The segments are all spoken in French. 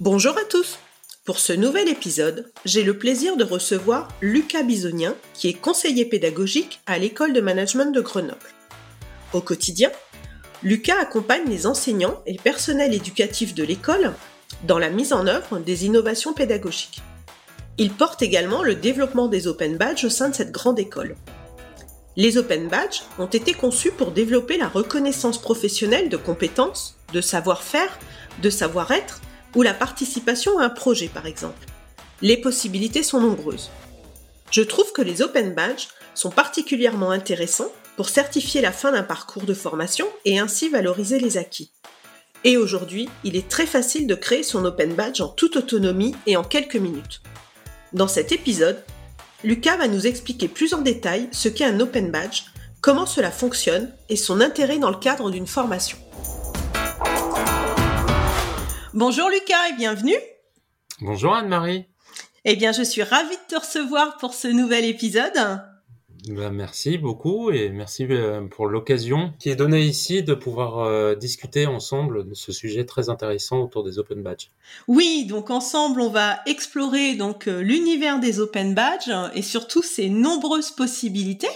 Bonjour à tous Pour ce nouvel épisode, j'ai le plaisir de recevoir Lucas Bisonien, qui est conseiller pédagogique à l'école de management de Grenoble. Au quotidien, Lucas accompagne les enseignants et le personnel éducatif de l'école dans la mise en œuvre des innovations pédagogiques. Il porte également le développement des Open Badges au sein de cette grande école. Les Open Badges ont été conçus pour développer la reconnaissance professionnelle de compétences, de savoir-faire, de savoir-être ou la participation à un projet par exemple. Les possibilités sont nombreuses. Je trouve que les Open Badges sont particulièrement intéressants pour certifier la fin d'un parcours de formation et ainsi valoriser les acquis. Et aujourd'hui, il est très facile de créer son Open Badge en toute autonomie et en quelques minutes. Dans cet épisode, Lucas va nous expliquer plus en détail ce qu'est un Open Badge, comment cela fonctionne et son intérêt dans le cadre d'une formation. Bonjour Lucas et bienvenue. Bonjour Anne-Marie. Eh bien, je suis ravie de te recevoir pour ce nouvel épisode. Ben, merci beaucoup et merci euh, pour l'occasion qui est donnée ici de pouvoir euh, discuter ensemble de ce sujet très intéressant autour des Open Badges. Oui, donc ensemble on va explorer donc euh, l'univers des Open Badges et surtout ses nombreuses possibilités.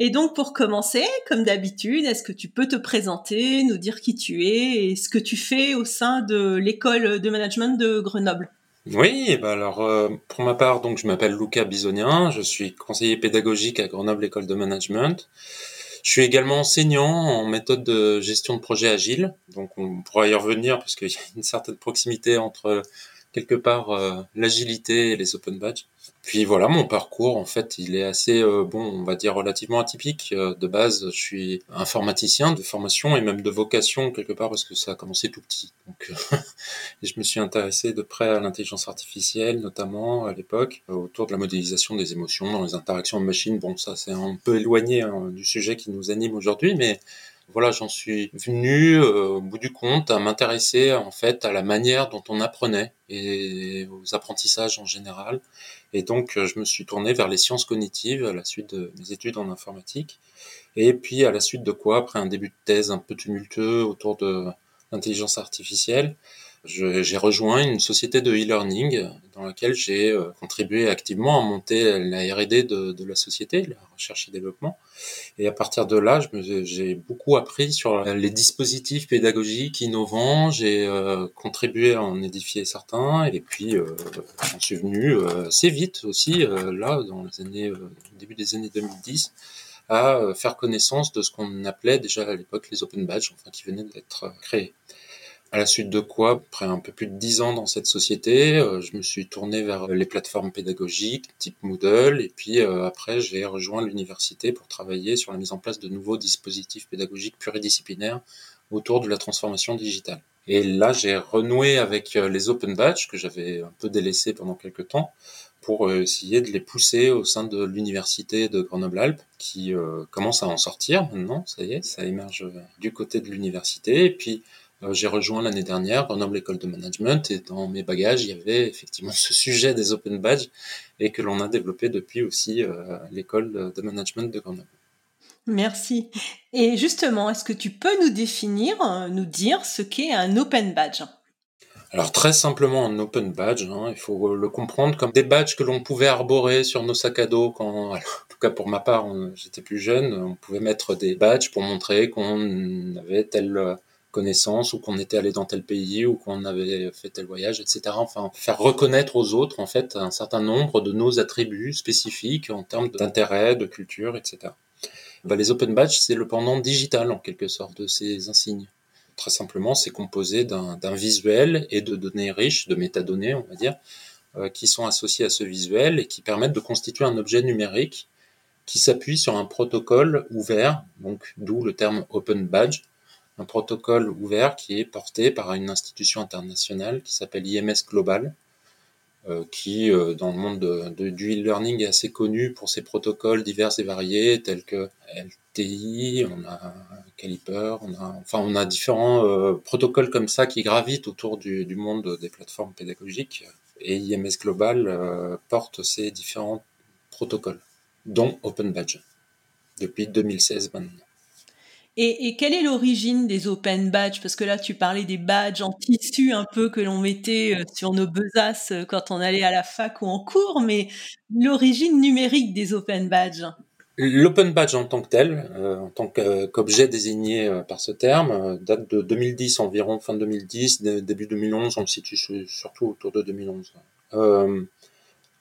Et donc pour commencer, comme d'habitude, est-ce que tu peux te présenter, nous dire qui tu es et ce que tu fais au sein de l'école de management de Grenoble? Oui, bah alors euh, pour ma part, donc je m'appelle Luca Bisonien, je suis conseiller pédagogique à Grenoble École de Management. Je suis également enseignant en méthode de gestion de projet agile, donc on pourra y revenir parce qu'il y a une certaine proximité entre quelque part euh, l'agilité et les open badges. Puis voilà, mon parcours, en fait, il est assez, euh, bon, on va dire relativement atypique. Euh, de base, je suis informaticien de formation et même de vocation quelque part parce que ça a commencé tout petit. Donc, et je me suis intéressé de près à l'intelligence artificielle, notamment à l'époque, autour de la modélisation des émotions dans les interactions de machines. Bon, ça, c'est un peu éloigné hein, du sujet qui nous anime aujourd'hui, mais voilà, j'en suis venu euh, au bout du compte à m'intéresser en fait à la manière dont on apprenait et aux apprentissages en général. Et donc, euh, je me suis tourné vers les sciences cognitives à la suite de mes études en informatique. Et puis, à la suite de quoi, après un début de thèse un peu tumultueux autour de l'intelligence artificielle, j'ai rejoint une société de e-learning dans laquelle j'ai euh, contribué activement à monter la R&D de, de, la société, la recherche et développement. Et à partir de là, j'ai beaucoup appris sur les dispositifs pédagogiques innovants. J'ai euh, contribué à en édifier certains, et puis euh, j'en suis venu euh, assez vite aussi, là, dans les années, début des années 2010 à faire connaissance de ce qu'on appelait déjà à l'époque les open badges, enfin qui venaient d'être créés. À la suite de quoi, après un peu plus de dix ans dans cette société, euh, je me suis tourné vers les plateformes pédagogiques type Moodle et puis euh, après j'ai rejoint l'université pour travailler sur la mise en place de nouveaux dispositifs pédagogiques pluridisciplinaires autour de la transformation digitale. Et là, j'ai renoué avec euh, les open badges que j'avais un peu délaissés pendant quelques temps pour essayer de les pousser au sein de l'université de Grenoble-Alpes qui commence à en sortir maintenant, ça y est, ça émerge du côté de l'université et puis euh, j'ai rejoint l'année dernière Grenoble École de Management et dans mes bagages, il y avait effectivement ce sujet des Open Badges et que l'on a développé depuis aussi euh, l'école de management de Grenoble. Merci. Et justement, est-ce que tu peux nous définir, euh, nous dire ce qu'est un Open Badge? Alors très simplement un open badge, hein, il faut le comprendre comme des badges que l'on pouvait arborer sur nos sacs à dos quand, en tout cas pour ma part, j'étais plus jeune, on pouvait mettre des badges pour montrer qu'on avait tel connaissance ou qu'on était allé dans tel pays ou qu'on avait fait tel voyage, etc. Enfin, faire reconnaître aux autres en fait un certain nombre de nos attributs spécifiques en termes d'intérêt, de culture, etc. Bah, les open badges, c'est le pendant digital en quelque sorte de ces insignes. Très simplement, c'est composé d'un visuel et de données riches, de métadonnées, on va dire, euh, qui sont associées à ce visuel et qui permettent de constituer un objet numérique qui s'appuie sur un protocole ouvert, donc d'où le terme open badge, un protocole ouvert qui est porté par une institution internationale qui s'appelle IMS Global, euh, qui, euh, dans le monde de, du e-learning, est assez connu pour ses protocoles divers et variés, tels que LTI, on a Caliper, on a, enfin, on a différents euh, protocoles comme ça qui gravitent autour du, monde des plateformes pédagogiques. Et IMS Global porte ces différents protocoles, dont Open Badge, depuis 2016 maintenant. Et, quelle est l'origine des open badges? Parce que là, tu parlais des badges en tissu un peu que l'on mettait euh, sur nos besaces euh, quand on allait à la fac ou en cours, mais l'origine numérique des open badges. L'open badge en tant que tel, euh, en tant qu'objet désigné par ce terme, date de 2010 environ, fin 2010, début 2011, on le situe surtout autour de 2011.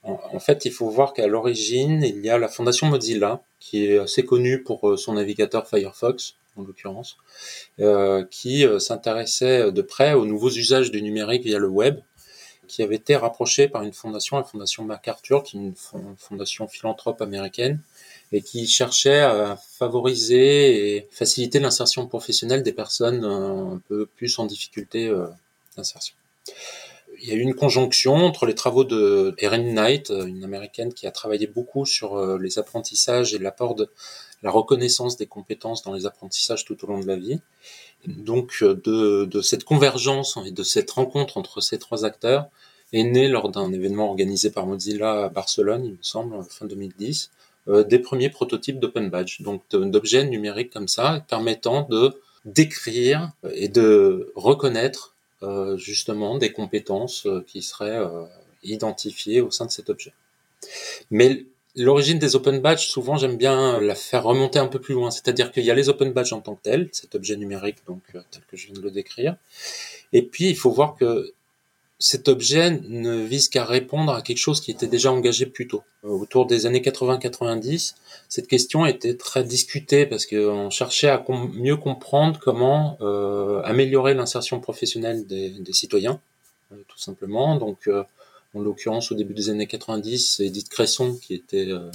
en, fait, il faut voir qu'à l'origine, il y a la fondation Mozilla, qui est assez connue pour son navigateur Firefox, en l'occurrence, euh, qui euh, s'intéressait de près aux nouveaux usages du numérique via le web, qui avait été rapproché par une fondation, la fondation MacArthur, qui est une fondation philanthrope américaine, et qui cherchait à favoriser et faciliter l'insertion professionnelle des personnes euh, un peu plus en difficulté d'insertion. Il y a eu une conjonction entre les travaux de Erin Knight, une américaine qui a travaillé beaucoup sur les apprentissages et l'apport de la reconnaissance des compétences dans les apprentissages tout au long de la vie. Donc de, de cette convergence et de cette rencontre entre ces trois acteurs est né lors d'un événement organisé par Mozilla à Barcelone, il me semble, fin 2010, euh, des premiers prototypes d'Open Badge, donc d'objets numériques comme ça, permettant de décrire et de reconnaître euh, justement des compétences euh, qui seraient euh, identifiées au sein de cet objet. Mais L'origine des open badges, souvent j'aime bien la faire remonter un peu plus loin, c'est-à-dire qu'il y a les open badges en tant que tels, cet objet numérique donc euh, tel que je viens de le décrire, et puis il faut voir que cet objet ne vise qu'à répondre à quelque chose qui était déjà engagé plus tôt. Euh, autour des années 80-90, cette question était très discutée parce qu'on cherchait à mieux comprendre comment euh, améliorer l'insertion professionnelle des, citoyens, tout simplement. Donc en l'occurrence au début des années 90, Edith Cresson, qui était euh,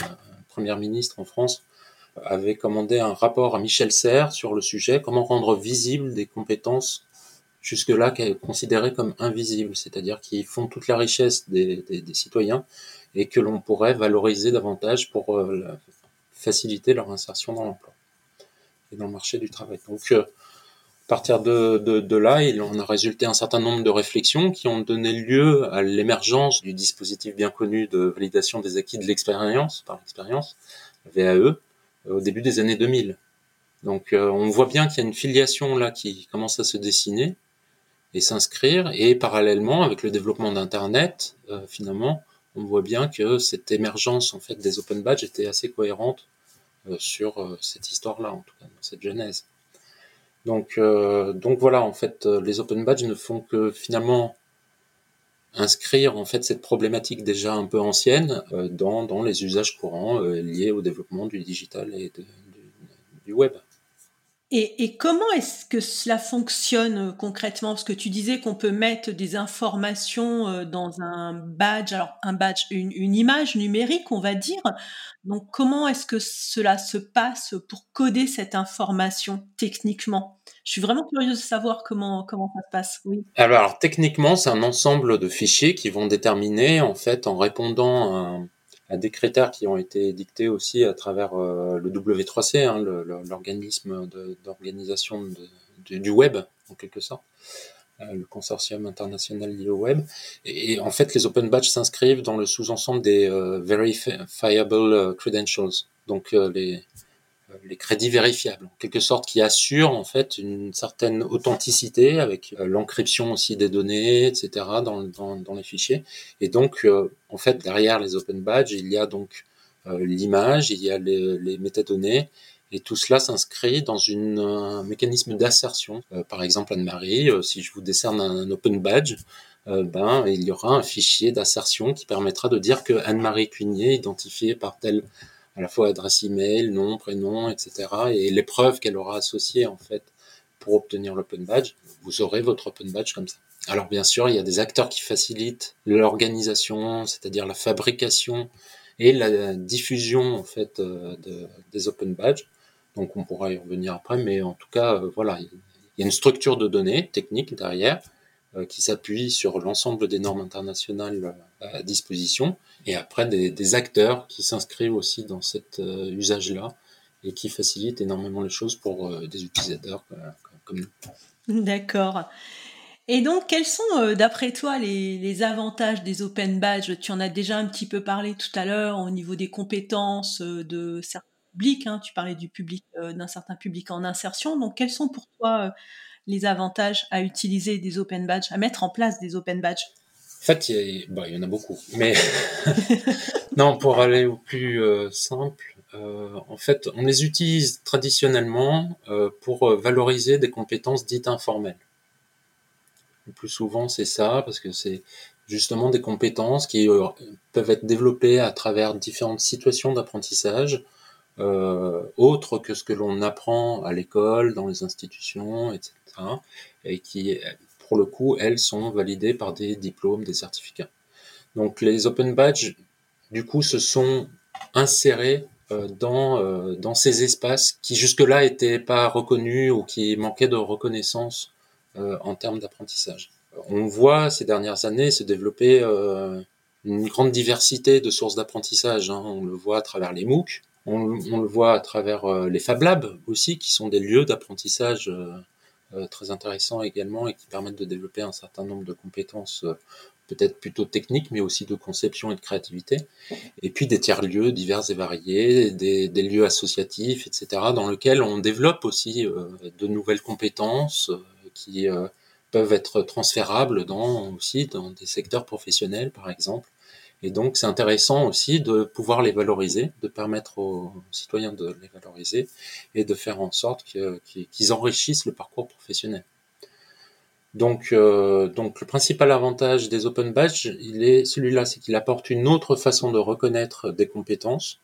première ministre en France, avait commandé un rapport à Michel Serres sur le sujet, comment rendre visibles des compétences jusque-là considérées comme invisibles, c'est-à-dire qui font toute la richesse des, citoyens et que l'on pourrait valoriser davantage pour euh, faciliter leur insertion dans l'emploi et dans le marché du travail. Donc, euh, à partir de, de, là, il en a résulté un certain nombre de réflexions qui ont donné lieu à l'émergence du dispositif bien connu de validation des acquis de l'expérience, par l'expérience, VAE, au début des années 2000. Donc euh, on voit bien qu'il y a une filiation là qui commence à se dessiner et s'inscrire, et parallèlement avec le développement d'Internet, euh, finalement, on voit bien que cette émergence en fait des open badges était assez cohérente euh, sur cette histoire-là, en tout cas, cette genèse. Donc, euh, voilà, en fait, euh, les open badges ne font que finalement inscrire en fait cette problématique déjà un peu ancienne euh, dans, dans les usages courants liés au développement du digital et du web. Et, comment est-ce que cela fonctionne euh, concrètement? Parce que tu disais qu'on peut mettre des informations euh, dans un badge, alors un badge, une, image numérique, on va dire. Donc comment est-ce que cela se passe pour coder cette information techniquement? Je suis vraiment curieuse de savoir comment comment ça se passe. Oui. Alors techniquement, c'est un ensemble de fichiers qui vont déterminer en fait en répondant à des critères qui ont été dictés aussi à travers euh, le W3C, hein, l'organisme d'organisation du web, en quelque sorte, euh, le consortium international lié web. Et, en fait, les open badges s'inscrivent dans le sous-ensemble des euh, verifiable credentials, donc les crédits vérifiables, en quelque sorte, qui assurent en fait une certaine authenticité avec euh, l'encryption aussi des données, etc. dans, les fichiers. Et donc, euh, en fait, derrière les open badges, il y a donc l'image, il y a les, les, métadonnées, et tout cela s'inscrit dans un mécanisme d'assertion. par exemple, Anne-Marie, si je vous décerne un, open badge, ben, il y aura un fichier d'assertion qui permettra de dire que Anne-Marie Cunier, identifiée par tel à la fois adresse email, nom, prénom, etc. et les preuves qu'elle aura associées en fait pour obtenir l'open badge, vous aurez votre open badge comme ça. Alors bien sûr, il y a des acteurs qui facilitent l'organisation, c'est-à-dire la fabrication et la diffusion en fait euh, de, des open badges. Donc on pourra y revenir après, mais en tout cas, euh, voilà, il il y a une structure de données technique derrière qui s'appuie sur l'ensemble des normes internationales à disposition, et après des, acteurs qui s'inscrivent aussi dans cet usage-là et qui facilitent énormément les choses pour des utilisateurs comme nous. D'accord. Et donc, quels sont, euh, d'après toi, les, avantages des open badges? Tu en as déjà un petit peu parlé tout à l'heure au niveau des compétences euh, de certains publics. Hein. tu parlais du public, euh, d'un certain public en insertion. Donc, quels sont pour toi les avantages à utiliser des open badges, à mettre en place des open badges En fait, il y, en a beaucoup. Mais non, pour aller au plus simple, en fait, on les utilise traditionnellement pour valoriser des compétences dites informelles. Le plus souvent, c'est ça, parce que c'est justement des compétences qui euh, peuvent être développées à travers différentes situations d'apprentissage, euh, autres que ce que l'on apprend à l'école, dans les institutions, etc. Et qui, pour le coup, elles sont validées par des diplômes, des certificats. Donc les open badges, du coup, se sont insérés euh, dans, euh, dans ces espaces qui jusque-là n'étaient pas reconnus ou qui manquaient de reconnaissance euh, en termes d'apprentissage. On voit ces dernières années se développer euh, une grande diversité de sources d'apprentissage. Hein. On le voit à travers les MOOC, on, le voit à travers euh, les Fab Labs aussi, qui sont des lieux d'apprentissage très intéressants également et qui permettent de développer un certain nombre de compétences peut-être plutôt techniques, mais aussi de conception et de créativité. Et puis des tiers-lieux divers et variés, des, lieux associatifs, etc., dans lesquels on développe aussi de nouvelles compétences, qui euh, peuvent être transférables dans aussi dans des secteurs professionnels par exemple. Et donc c'est intéressant aussi de pouvoir les valoriser, de permettre aux citoyens de les valoriser et de faire en sorte qu'ils enrichissent le parcours professionnel. Donc, euh, donc le principal avantage des open badges, il est celui-là, c'est qu'il apporte une autre façon de reconnaître des compétences,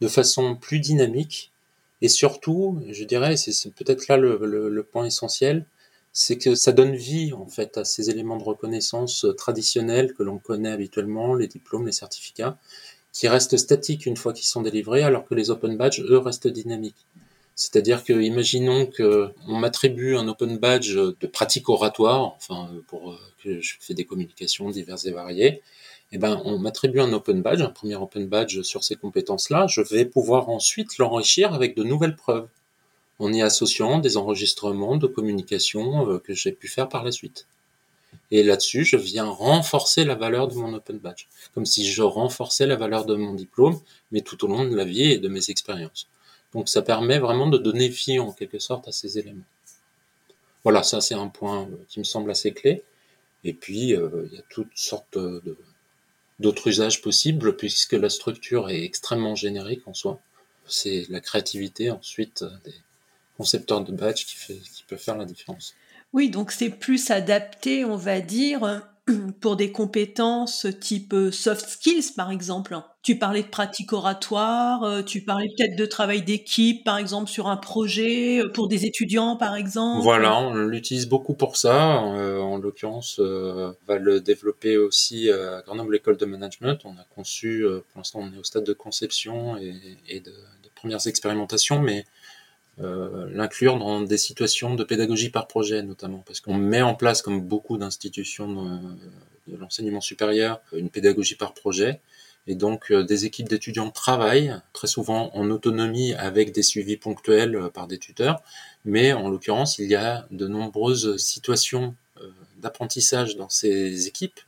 de façon plus dynamique, et surtout, je dirais, c'est peut-être là le, point essentiel, c'est que ça donne vie en fait à ces éléments de reconnaissance euh, traditionnels que l'on connaît habituellement, les diplômes, les certificats, qui restent statiques une fois qu'ils sont délivrés, alors que les open badges, eux, restent dynamiques. C'est-à-dire que, imaginons que on m'attribue un open badge de pratique oratoire, enfin, pour euh, que je fais des communications diverses et variées, eh ben, on m'attribue un open badge, un premier open badge sur ces compétences-là, je vais pouvoir ensuite l'enrichir avec de nouvelles preuves en y associant des enregistrements de communication euh, que j'ai pu faire par la suite. Et là-dessus, je viens renforcer la valeur de mon open badge, comme si je renforçais la valeur de mon diplôme, mais tout au long de la vie et de mes expériences. Donc ça permet vraiment de donner vie en quelque sorte à ces éléments. Voilà, ça c'est un point euh, qui me semble assez clé. Et puis, euh, il y a toutes sortes d'autres usages possibles, puisque la structure est extrêmement générique en soi. C'est la créativité ensuite des, concepteur de badge qui, fait, qui peut faire la différence. Oui, donc c'est plus adapté, on va dire, pour des compétences type euh, soft skills, par exemple. Tu parlais de pratique oratoire, euh, tu parlais peut-être de travail d'équipe, par exemple, sur un projet, euh, pour des étudiants, par exemple. Voilà, on l'utilise beaucoup pour ça. en l'occurrence, on va le développer aussi à Grenoble École de Management. On a conçu, pour l'instant, on est au stade de conception et, et de, de, premières expérimentations, mais euh, l'inclure dans des situations de pédagogie par projet notamment, parce qu'on met en place, comme beaucoup d'institutions de, l'enseignement supérieur, une pédagogie par projet. Et donc, euh, des équipes d'étudiants travaillent très souvent en autonomie avec des suivis ponctuels euh, par des tuteurs. Mais en l'occurrence, il y a de nombreuses situations d'apprentissage dans ces équipes euh,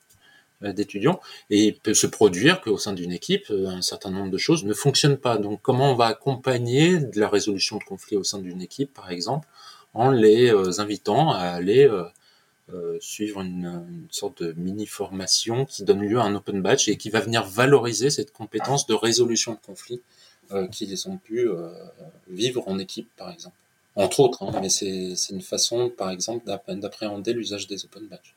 d'étudiants et il peut se produire qu'au sein d'une équipe, euh, un certain nombre de choses ne fonctionnent pas. Donc comment on va accompagner de la résolution de conflits au sein d'une équipe, par exemple, en les euh, invitant à aller suivre une, sorte de mini-formation qui donne lieu à un open batch et qui va venir valoriser cette compétence de résolution de conflits qu'ils ont pu vivre en équipe, par exemple. Entre autres, hein, mais c'est une façon, par exemple, d'appréhender l'usage des open batch.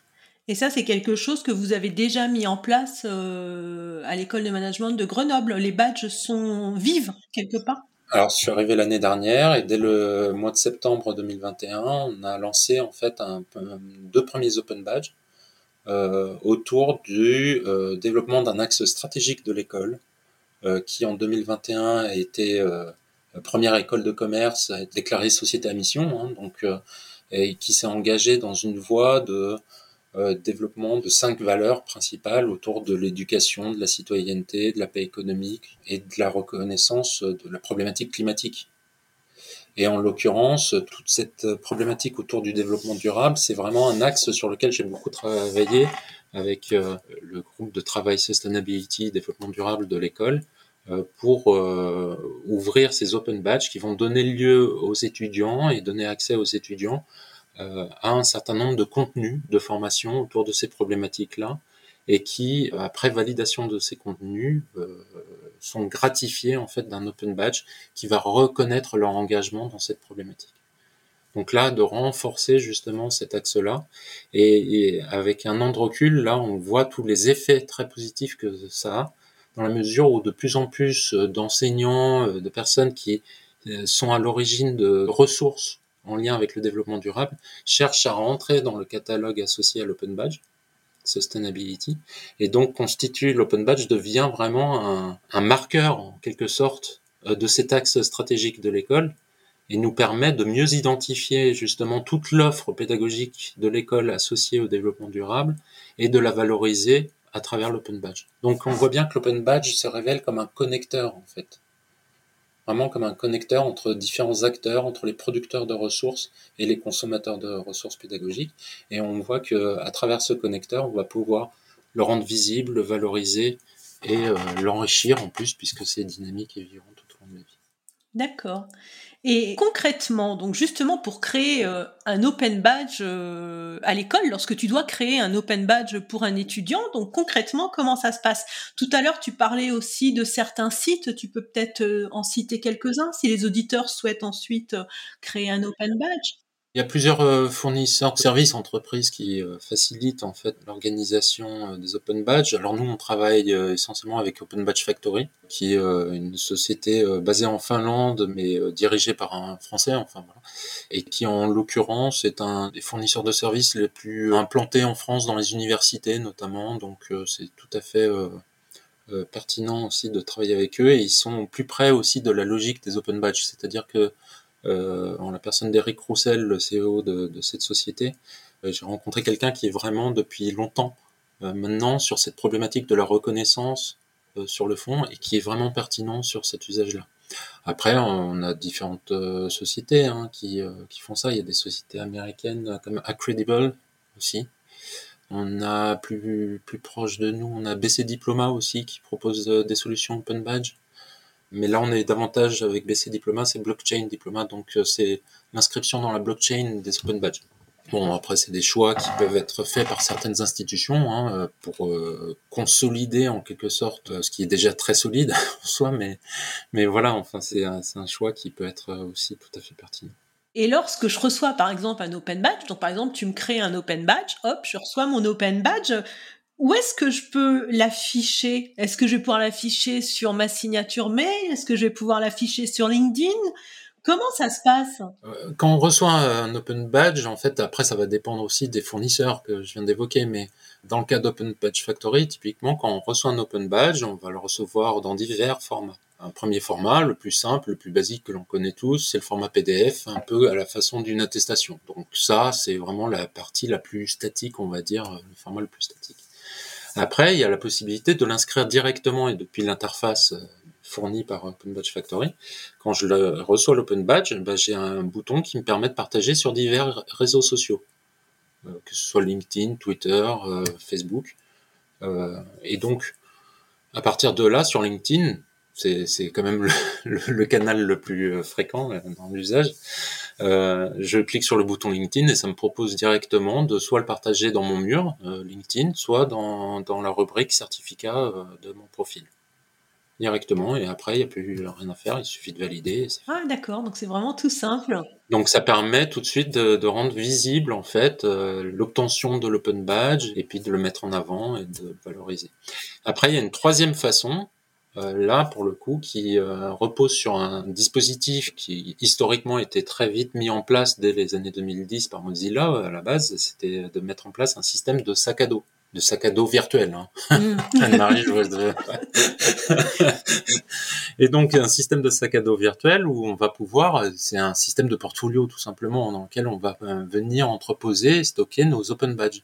Et ça, c'est quelque chose que vous avez déjà mis en place euh, à l'école de management de Grenoble. Les badges sont vives quelque part Alors, je suis arrivé l'année dernière et dès le mois de septembre 2021, on a lancé en fait deux premiers open badges euh, autour du euh, développement d'un axe stratégique de l'école qui en 2021 a été première école de commerce à être déclarée société à mission. Hein, donc et qui s'est engagé dans une voie de euh, développement de cinq valeurs principales autour de l'éducation, de la citoyenneté, de la paix économique et de la reconnaissance de la problématique climatique. Et en l'occurrence, toute cette problématique autour du développement durable, c'est vraiment un axe sur lequel j'ai beaucoup travaillé avec euh, le groupe de travail Sustainability, développement durable de l'école, euh, pour euh, ouvrir ces open badges qui vont donner lieu aux étudiants et donner accès aux étudiants à un certain nombre de contenus de formation autour de ces problématiques-là et qui, après validation de ces contenus, sont gratifiés en fait d'un open badge qui va reconnaître leur engagement dans cette problématique. Donc là, de renforcer justement cet axe-là, et, avec un an de recul, là, on voit tous les effets très positifs que ça a, dans la mesure où de plus en plus d'enseignants, de personnes qui euh, sont à l'origine de ressources en lien avec le développement durable, cherchent à rentrer dans le catalogue associé à l'Open Badge sustainability. Et donc, constitue l'Open Badge devient vraiment un, marqueur, en quelque sorte, euh, de cet axe stratégique de l'école et nous permet de mieux identifier justement toute l'offre pédagogique de l'école associée au développement durable et de la valoriser à travers l'Open Badge. Donc, on voit bien que l'Open Badge se révèle comme un connecteur, en fait vraiment comme un connecteur entre différents acteurs, entre les producteurs de ressources et les consommateurs de ressources pédagogiques. Et on voit que à travers ce connecteur, on va pouvoir le rendre visible, le valoriser et euh, l'enrichir en plus, puisque c'est dynamique et vivant tout au long de la vie. D'accord. Et concrètement, donc justement pour créer euh, un open badge euh, à l'école, lorsque tu dois créer un open badge pour un étudiant, donc concrètement comment ça se passe? Tout à l'heure tu parlais aussi de certains sites, tu peux peut-être euh, en citer quelques-uns si les auditeurs souhaitent ensuite créer un open badge. Il y a plusieurs euh, fournisseurs de services entreprises qui euh, facilitent en fait l'organisation euh, des Open Badge. Alors nous, on travaille essentiellement avec Open Badge Factory, qui est une société basée en Finlande, mais dirigée par un Français, enfin voilà, et qui en l'occurrence est un des fournisseurs de services les plus implantés en France dans les universités notamment. Donc c'est tout à fait pertinent aussi de travailler avec eux et ils sont plus près aussi de la logique des Open Badge, c'est-à-dire que en la personne d'Eric Roussel, le CEO de, de cette société. Euh, j'ai rencontré quelqu'un qui est vraiment depuis longtemps euh, maintenant sur cette problématique de la reconnaissance sur le fond et qui est vraiment pertinent sur cet usage-là. Après, on a différentes sociétés hein, qui, qui font ça. Il y a des sociétés américaines comme Accredible aussi. On a plus, plus proche de nous, on a BC Diploma aussi qui propose des solutions Open Badge. Mais là, on est davantage avec BC Diploma, c'est blockchain diploma, donc euh, c'est l'inscription dans la blockchain des open badges. Bon, après, c'est des choix qui peuvent être faits par certaines institutions hein, euh, pour euh, consolider en quelque sorte ce qui est déjà très solide en soi, mais, mais voilà, enfin, c'est un, un choix qui peut être aussi tout à fait pertinent. Et lorsque je reçois par exemple un open badge, donc par exemple tu me crées un open badge, hop, je reçois mon open badge, où est-ce que je peux l'afficher? Est-ce que je vais pouvoir l'afficher sur ma signature mail? Est-ce que je vais pouvoir l'afficher sur LinkedIn? Comment ça se passe? Euh, Quand on reçoit un Open Badge, en fait, après, ça va dépendre aussi des fournisseurs que je viens d'évoquer, mais dans le cas d'Open Badge Factory, typiquement, quand on reçoit un Open Badge, on va le recevoir dans divers formats. Un premier format, le plus simple, le plus basique que l'on connaît tous, c'est le format PDF, un peu à la façon d'une attestation. Donc ça, c'est vraiment la partie la plus statique, on va dire, le format le plus statique. Après, il y a la possibilité de l'inscrire directement et depuis l'interface euh, fournie par Open Badge Factory. Quand je reçois l'Open Badge, bah, j'ai un bouton qui me permet de partager sur divers réseaux sociaux, euh, que ce soit LinkedIn, Twitter, euh, Facebook. et donc, à partir de là, sur LinkedIn, c'est quand même le, canal le plus fréquent dans l'usage. Euh, je clique sur le bouton LinkedIn et ça me propose directement de soit le partager dans mon mur euh, LinkedIn, soit dans, dans la rubrique certificat euh, de mon profil directement et après il n'y a plus rien à faire, il suffit de valider. Ah d'accord, donc c'est vraiment tout simple. Donc ça permet tout de suite de, de rendre visible en fait l'obtention de l'open badge et puis de le mettre en avant et de le valoriser. Après il y a une troisième façon là pour le coup qui euh, repose sur un dispositif qui historiquement était très vite mis en place dès les années 2010 par Mozilla à la base, c'était de mettre en place un système de sac à dos. de sac à dos virtuel. Hein. Mm. Anne-Marie, Et donc un système de sac à dos virtuel où on va pouvoir, c'est un système de portfolio tout simplement dans lequel on va euh, venir entreposer stocker nos open badges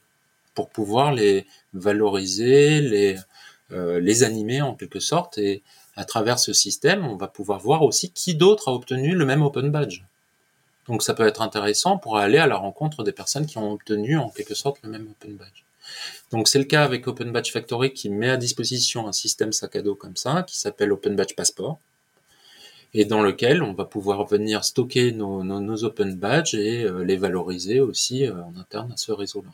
pour pouvoir les valoriser, les euh, les animer en quelque sorte et à travers ce système, on va pouvoir voir aussi qui d'autre a obtenu le même open badge. Donc ça peut être intéressant pour aller à la rencontre des personnes qui ont obtenu en quelque sorte le même open badge. Donc c'est le cas avec Open Badge Factory qui met à disposition un système sac à dos comme ça, qui s'appelle Open Badge Passport, et dans lequel on va pouvoir venir stocker nos, nos, Open Badges et euh, les valoriser aussi euh, en interne à ce réseau-là.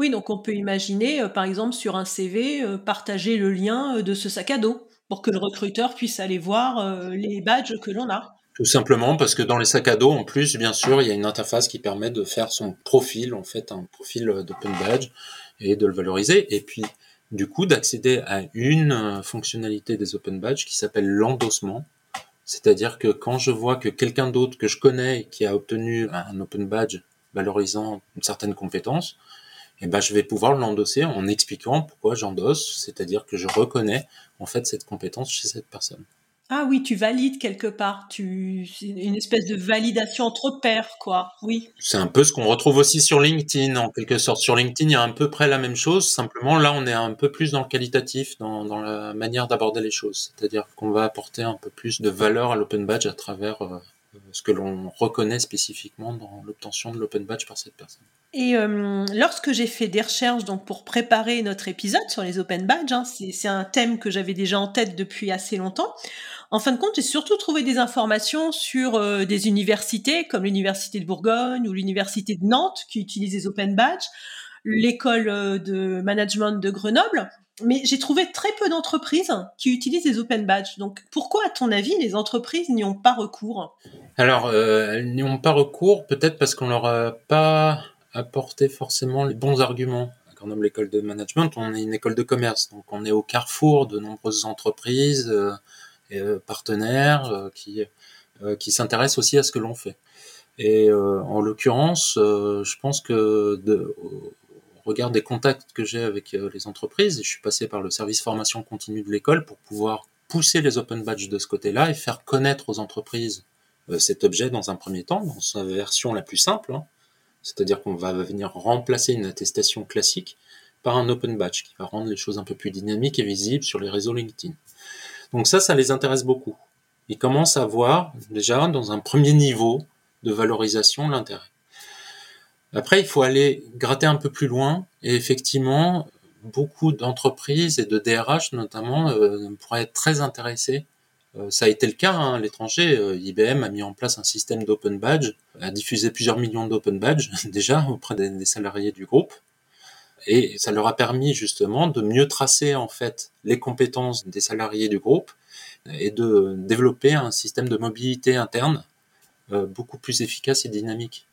Oui, donc on peut imaginer, euh, par exemple, sur un CV, partager le lien de ce sac à dos pour que le recruteur puisse aller voir les badges que l'on a. Tout simplement parce que dans les sacs à dos, en plus, bien sûr, il y a une interface qui permet de faire son profil, en fait, un profil d'open badge et de le valoriser. Et puis, du coup, d'accéder à une euh, fonctionnalité des open badges qui s'appelle l'endossement. C'est-à-dire que quand je vois que quelqu'un d'autre que je connais qui a obtenu un open badge valorisant une certaine compétence, eh ben, je vais pouvoir l'endosser en expliquant pourquoi j'endosse, c'est-à-dire que je reconnais en fait cette compétence chez cette personne. Ah oui, tu valides quelque part, tu une espèce de validation entre pairs, quoi. Oui. C'est un peu ce qu'on retrouve aussi sur LinkedIn, en quelque sorte. Sur LinkedIn, il y a à peu près la même chose. Simplement, là, on est un peu plus dans le qualitatif, dans, dans la manière d'aborder les choses. C'est-à-dire qu'on va apporter un peu plus de valeur à l'open badge à travers euh, ce que l'on reconnaît spécifiquement dans l'obtention de l'open badge par cette personne. Et euh, lorsque j'ai fait des recherches donc pour préparer notre épisode sur les open badges, hein, c'est un thème que j'avais déjà en tête depuis assez longtemps. En fin de compte, j'ai surtout trouvé des informations sur euh, des universités comme l'université de Bourgogne ou l'université de Nantes qui utilisent les open badges, l'école euh, de management de Grenoble, mais j'ai trouvé très peu d'entreprises qui utilisent les open badges. Donc pourquoi, à ton avis, les entreprises n'y ont pas recours? Alors, euh, elles n'y ont pas recours peut-être parce qu'on leur a pas apporté forcément les bons arguments. À Grenoble École de Management, on est une école de commerce, donc on est au carrefour de nombreuses entreprises. Euh, partenaires euh, qui, euh, qui s'intéressent aussi à ce que l'on fait. Et en l'occurrence, je pense que regard des contacts que j'ai avec les entreprises, et je suis passé par le service formation continue de l'école pour pouvoir pousser les open badges de ce côté-là et faire connaître aux entreprises cet objet dans un premier temps, dans sa version la plus simple. Hein. C'est-à-dire qu'on va venir remplacer une attestation classique par un open badge qui va rendre les choses un peu plus dynamiques et visibles sur les réseaux LinkedIn. Donc ça, ça les intéresse beaucoup. Ils commencent à voir déjà dans un premier niveau de valorisation l'intérêt. Après, il faut aller gratter un peu plus loin et effectivement, beaucoup d'entreprises et de DRH notamment euh, pourraient être très intéressés. Euh, ça a été le cas hein, à l'étranger. Euh, IBM a mis en place un système d'open badge, a diffusé plusieurs millions d'open badges déjà auprès des salariés du groupe et ça leur a permis justement de mieux tracer en fait les compétences des salariés du groupe et de développer un système de mobilité interne beaucoup plus efficace et dynamique.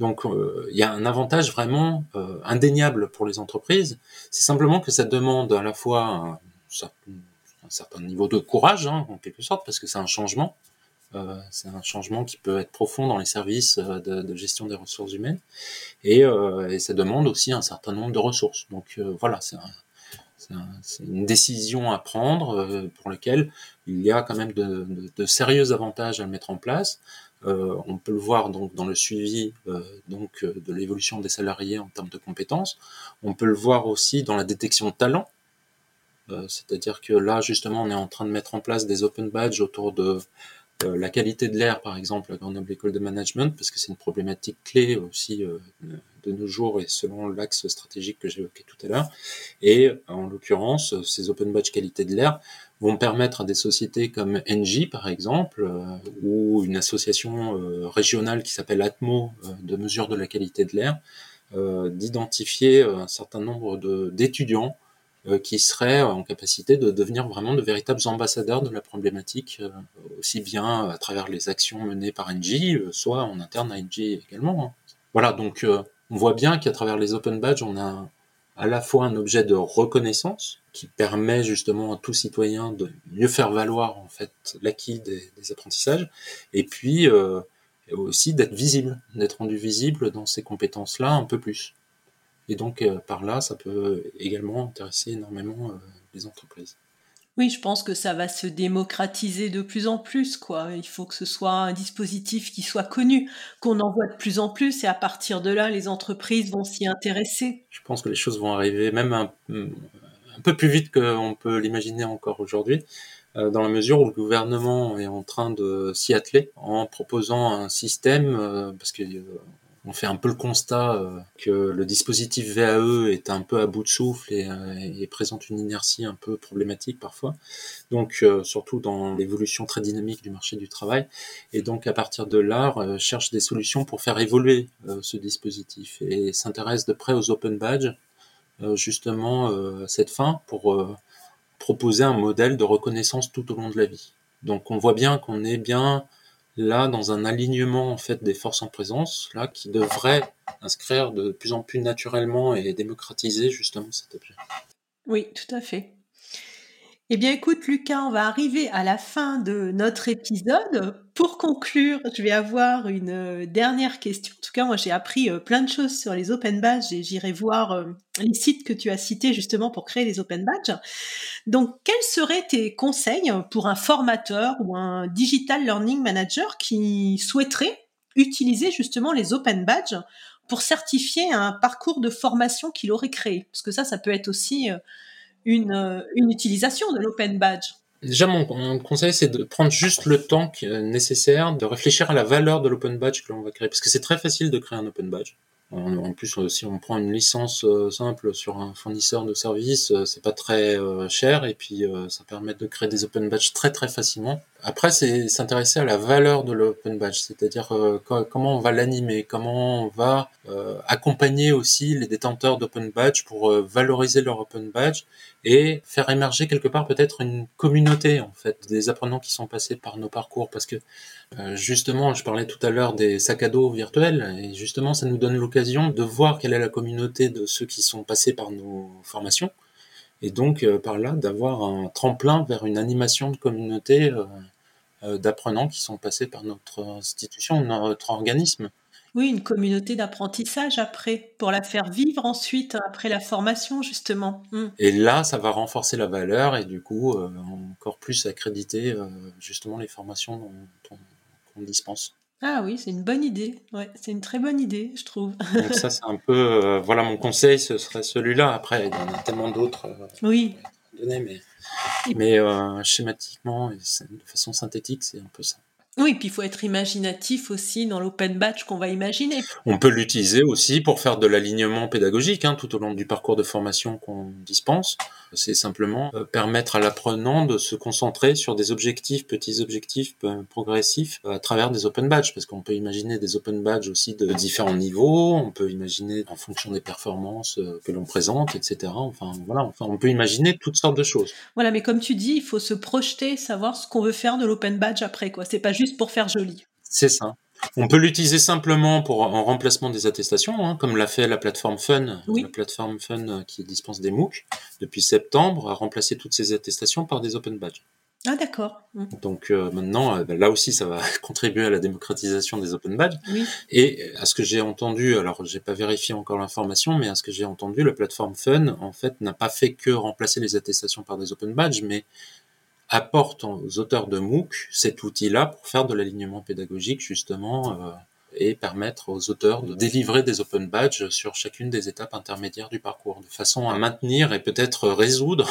Donc euh, il y a un avantage vraiment euh, indéniable pour les entreprises, c'est simplement que ça demande à la fois un, certain niveau de courage hein, en quelque sorte parce que c'est un changement euh, c'est un changement qui peut être profond dans les services de, gestion des ressources humaines et, ça demande aussi un certain nombre de ressources. Donc voilà, c'est une décision à prendre pour laquelle il y a quand même de, sérieux avantages à mettre en place. On peut le voir donc dans le suivi donc de l'évolution des salariés en termes de compétences. On peut le voir aussi dans la détection de talents. C'est-à-dire que là justement on est en train de mettre en place des open badges autour de euh, la qualité de l'air, par exemple, à Grenoble École de Management, parce que c'est une problématique clé aussi euh, de nos jours et selon l'axe stratégique que j'évoquais tout à l'heure. Et en l'occurrence, ces open badge qualité de l'air vont permettre à des sociétés comme Engie, par exemple, euh, ou une association régionale qui s'appelle Atmo de mesure de la qualité de l'air, d'identifier un certain nombre d'étudiants euh, qui seraient en capacité de devenir vraiment de véritables ambassadeurs de la problématique, euh, aussi bien à travers les actions menées par NG, euh, soit en interne à NG également. Hein. Voilà, donc on voit bien qu'à travers les open badges, on a à la fois un objet de reconnaissance qui permet justement à tout citoyen de mieux faire valoir en fait l'acquis des, des, apprentissages, et puis aussi d'être visible, d'être rendu visible dans ces compétences-là un peu plus. Et donc, par là, ça peut également intéresser énormément les entreprises. Oui, je pense que ça va se démocratiser de plus en plus, quoi. Il faut que ce soit un dispositif qui soit connu, qu'on en voit de plus en plus, et à partir de là, les entreprises vont s'y intéresser. Je pense que les choses vont arriver même un, peu plus vite qu'on peut l'imaginer encore aujourd'hui, euh, dans la mesure où le gouvernement est en train de s'y atteler en proposant un système, euh, parce que euh, on fait un peu le constat euh, que le dispositif VAE est un peu à bout de souffle et, euh, présente une inertie un peu problématique parfois. Donc euh, surtout dans l'évolution très dynamique du marché du travail. Et donc à partir de là, cherche des solutions pour faire évoluer ce dispositif et s'intéresse de près aux open badges justement à cette fin pour proposer un modèle de reconnaissance tout au long de la vie. Donc on voit bien qu'on est bien là dans un alignement en fait des forces en présence là qui devrait inscrire de plus en plus naturellement et démocratiser justement cet objet. Oui, tout à fait. Eh bien, écoute, Lucas, on va arriver à la fin de notre épisode. Pour conclure, je vais avoir une euh, dernière question. En tout cas, moi, j'ai appris euh, plein de choses sur les open badges et j'irai voir euh, les sites que tu as cités justement pour créer les open badges. Donc, quels seraient tes conseils pour un formateur ou un digital learning manager qui souhaiterait utiliser justement les open badges pour certifier un parcours de formation qu'il aurait créé? Parce que ça, ça peut être aussi une, une utilisation de l'open badge. Déjà, mon, conseil, c'est de prendre juste le temps nécessaire de réfléchir à la valeur de l'open badge que l'on va créer. Parce que c'est très facile de créer un open badge. En, plus, euh, si on prend une licence euh, simple sur un fournisseur de services, euh, c'est pas très cher et puis ça permet de créer des open badges très très facilement. Après, c'est s'intéresser à la valeur de l'open badge, c'est-à-dire comment on va l'animer, comment on va accompagner aussi les détenteurs d'open badge pour valoriser leur open badge et faire émerger quelque part peut-être une communauté en fait des apprenants qui sont passés par nos parcours. Parce que euh, justement je parlais tout à l'heure des sacs à dos virtuels et justement ça nous donne l'occasion de voir quelle est la communauté de ceux qui sont passés par nos formations et donc euh, par là d'avoir un tremplin vers une animation de communauté euh, d'apprenants qui sont passés par notre institution, notre organisme. Oui, une communauté d'apprentissage après, pour la faire vivre ensuite après la formation, justement. Hmm. Et là, ça va renforcer la valeur et du coup, euh, encore plus accréditer euh, justement les formations qu'on dispense. Ah oui, c'est une bonne idée. Ouais, c'est une très bonne idée, je trouve. Donc ça, c'est un peu, euh, voilà, mon conseil, ce serait celui-là. Après, il y en a tellement d'autres. oui. Donner, mais, mais schématiquement et de façon synthétique, c'est un peu ça. Oui, puis il faut être imaginatif aussi dans l'open batch qu'on va imaginer. On peut l'utiliser aussi pour faire de l'alignement pédagogique hein, tout au long du parcours de formation qu'on dispense. C'est simplement euh, permettre à l'apprenant de se concentrer sur des objectifs, petits objectifs euh, progressifs à travers des open badges, parce qu'on peut imaginer des open badges aussi de différents niveaux, on peut imaginer en fonction des performances euh, que l'on présente, etc. Enfin voilà, enfin on peut imaginer toutes sortes de choses. Voilà, mais comme tu dis, il faut se projeter, savoir ce qu'on veut faire de l'open badge après, quoi. C'est pas juste pour faire joli. C'est ça. On peut l'utiliser simplement pour en remplacement des attestations, hein, comme l'a fait la plateforme Fun, la plateforme Fun euh, qui dispense des MOOC depuis septembre, a remplacé toutes ces attestations par des open badges. Ah d'accord. Mmh. Donc euh, maintenant, euh, ben, là aussi, ça va contribuer à la démocratisation des open badges. Et à ce que j'ai entendu, alors j'ai pas vérifié encore l'information, mais à ce que j'ai entendu, la plateforme Fun, en fait, n'a pas fait que remplacer les attestations par des open badges, mais apporte aux auteurs de MOOC cet outil-là pour faire de l'alignement pédagogique justement euh, et permettre aux auteurs de délivrer des open badges sur chacune des étapes intermédiaires du parcours, de façon à maintenir et peut-être résoudre,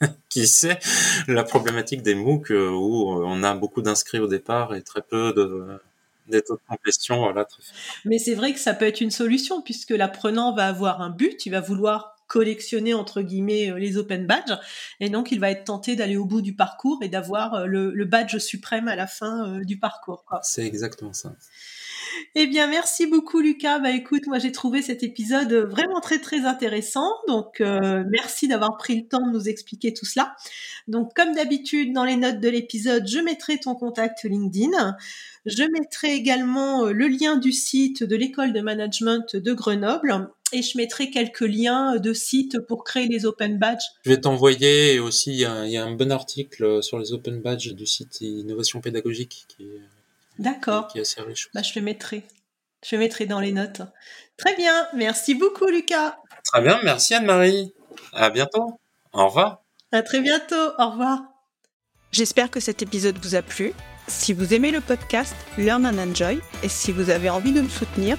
qui sait, la problématique des MOOC euh, où on a beaucoup d'inscrits au départ et très peu de des taux de complétion. Voilà, Mais c'est vrai que ça peut être une solution puisque l'apprenant va avoir un but, il va vouloir collectionner entre guillemets euh, les open badges et donc il va être tenté d'aller au bout du parcours et d'avoir euh, le, badge suprême à la fin euh, du parcours. C'est exactement ça. Eh bien, merci beaucoup, Lucas. Bah, écoute, moi, j'ai trouvé cet épisode vraiment très, très intéressant. Donc, merci d'avoir pris le temps de nous expliquer tout cela. Donc, comme d'habitude, dans les notes de l'épisode, je mettrai ton contact LinkedIn. Je mettrai également le lien du site de l'école de management de Grenoble et je mettrai quelques liens de sites pour créer les open badges. Je vais t'envoyer aussi, il y, a, un bon article sur les open badges du site Innovation Pédagogique qui est, D'accord. Qui est assez riche. Bah, je le mettrai. Je mettrai dans les notes. Très bien. Merci beaucoup, Lucas. Très bien. Merci, Anne-Marie. À bientôt. Au revoir. À très bientôt. Au revoir. J'espère que cet épisode vous a plu. Si vous aimez le podcast Learn and Enjoy et si vous avez envie de me soutenir,